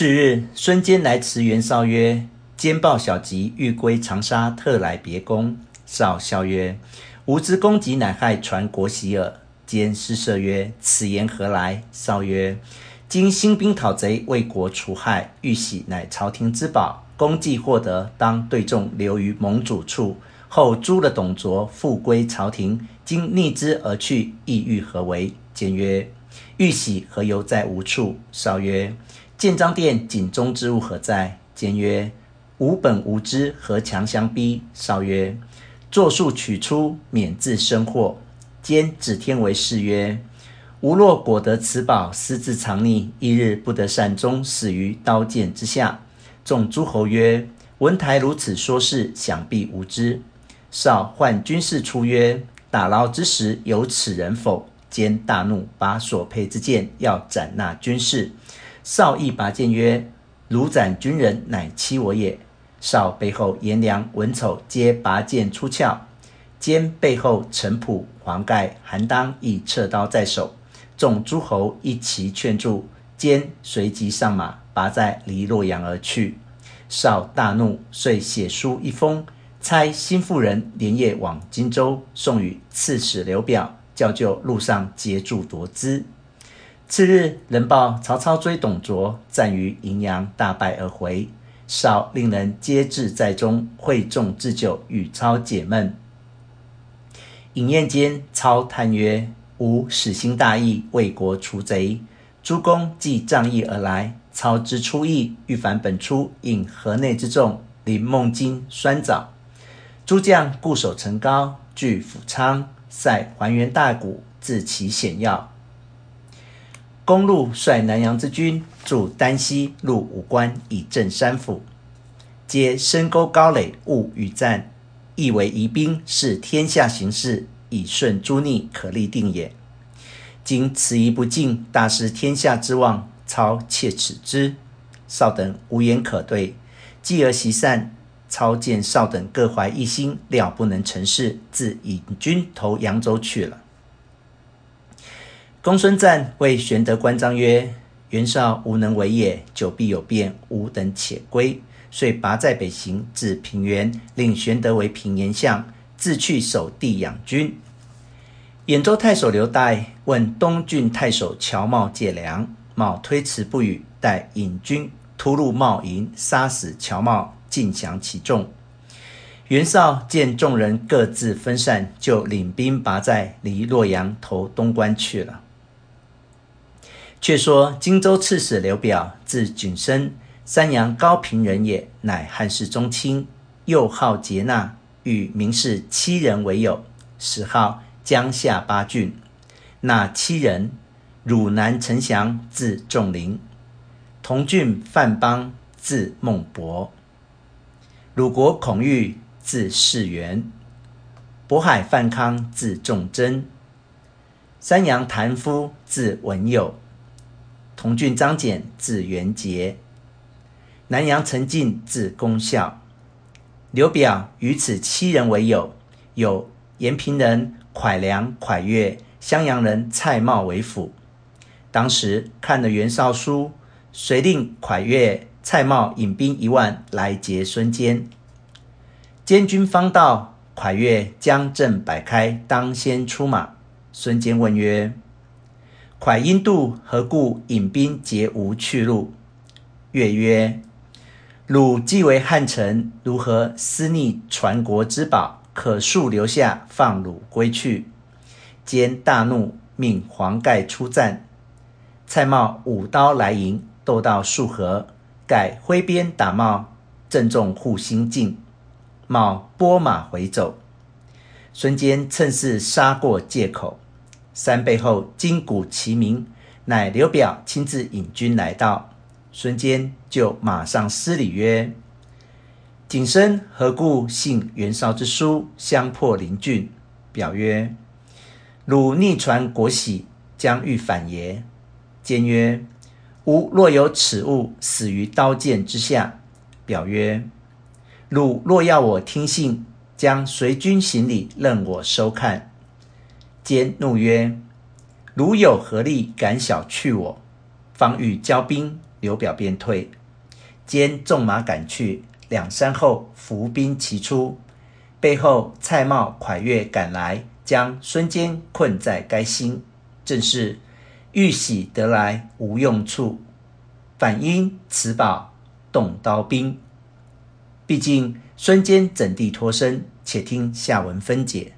次日，孙坚来辞袁绍曰：“坚报小吉，欲归长沙，特来别公。”绍笑曰：“吾之公己乃害传国玺耳。”坚失色曰：“此言何来？”绍曰：“今兴兵讨贼，为国除害，玉玺乃朝廷之宝，功既获得，当对众留于盟主处。后诛了董卓，复归朝廷。今逆之而去，意欲何为？”坚曰：“玉玺何由在吾处？”绍曰：建章殿井中之物何在？坚曰：吾本无知，何强相逼？少曰：作数取出，免自生祸。坚指天为誓曰：吾若果得此宝，私自藏匿，一日不得善终，死于刀剑之下。众诸侯曰：文台如此说事，想必无知。少唤军士出曰：打捞之时，有此人否？坚大怒，拔所佩之剑，要斩那军士。绍亦拔剑曰：“汝斩军人，乃欺我也。”绍背后颜良、文丑皆拔剑出鞘，坚背后程普、黄盖、韩当亦掣刀在手。众诸侯一齐劝住，坚随即上马，拔寨离洛阳而去。绍大怒，遂写书一封，差心腹人连夜往荆州，送与刺史刘表，教就路上截住夺资。次日，人报曹操追董卓，战于荥阳，大败而回。绍令人皆至寨中，会众置酒，与操解闷。饮宴间，操叹曰：“吾始兴大义，为国除贼。诸公既仗义而来，操之出义，欲反本初，引河内之众临孟津、酸枣。诸将固守城高，据府仓，塞还原大谷，自其险要。”公路率南阳之军驻丹溪、入武关，以镇山府。皆深沟高垒，勿与战，意为疑兵，视天下形势，以顺诸逆，可立定也。今此疑不进，大失天下之望。操窃耻之，少等无言可对，继而席散。操见少等各怀一心，料不能成事，自引军投扬州去了。公孙瓒谓玄德、关张曰：“袁绍无能为也，久必有变，吾等且归。”遂拔寨北行，至平原，令玄德为平原相，自去守地养军。兖州太守刘岱问东郡太守乔瑁借粮，瑁推辞不与，待引军突入瑁营，杀死乔瑁，尽降其众。袁绍见众人各自分散，就领兵拔寨，离洛阳投东关去了。却说荆州刺史刘表，字景升，山阳高平人也，乃汉室宗亲，又好节纳，与名士七人为友，时号江夏八郡。那七人：汝南丞相，字仲林；同郡范邦，字孟伯；鲁国孔玉，字士元；渤海范康，字仲真；山阳谭夫，字文友。同郡张俭，字元节；南阳陈进，字公孝。刘表与此七人为友，有延平人蒯良、蒯越，襄阳人蔡瑁为辅。当时看了袁绍书，遂令蒯越、蔡瑁引兵一万来劫孙坚。监军方到，蒯越将阵摆开，当先出马。孙坚问曰：蒯因度何故引兵皆无去路？越曰：“汝既为汉臣，如何私逆传国之宝？可速留下，放汝归去。”坚大怒，命黄盖出战。蔡瑁舞刀来迎，斗到数合，盖挥鞭打瑁，正中护心镜，瑁拨马回走。孙坚趁势杀过界口。三倍后，金鼓齐鸣，乃刘表亲自引军来到。孙坚就马上施礼曰：“景升何故信袁绍之书，相迫临郡？”表曰：“汝逆传国玺，将欲反耶？”坚曰：“吾若有此物，死于刀剑之下。”表曰：“汝若要我听信，将随军行礼，任我收看。”坚怒曰：“汝有何力敢小觑我？方欲交兵，刘表便退。坚纵马赶去，两山后伏兵齐出，背后蔡瑁、蒯越赶来，将孙坚困在该心。正是玉玺得来无用处，反因此宝动刀兵。毕竟孙坚怎地脱身？且听下文分解。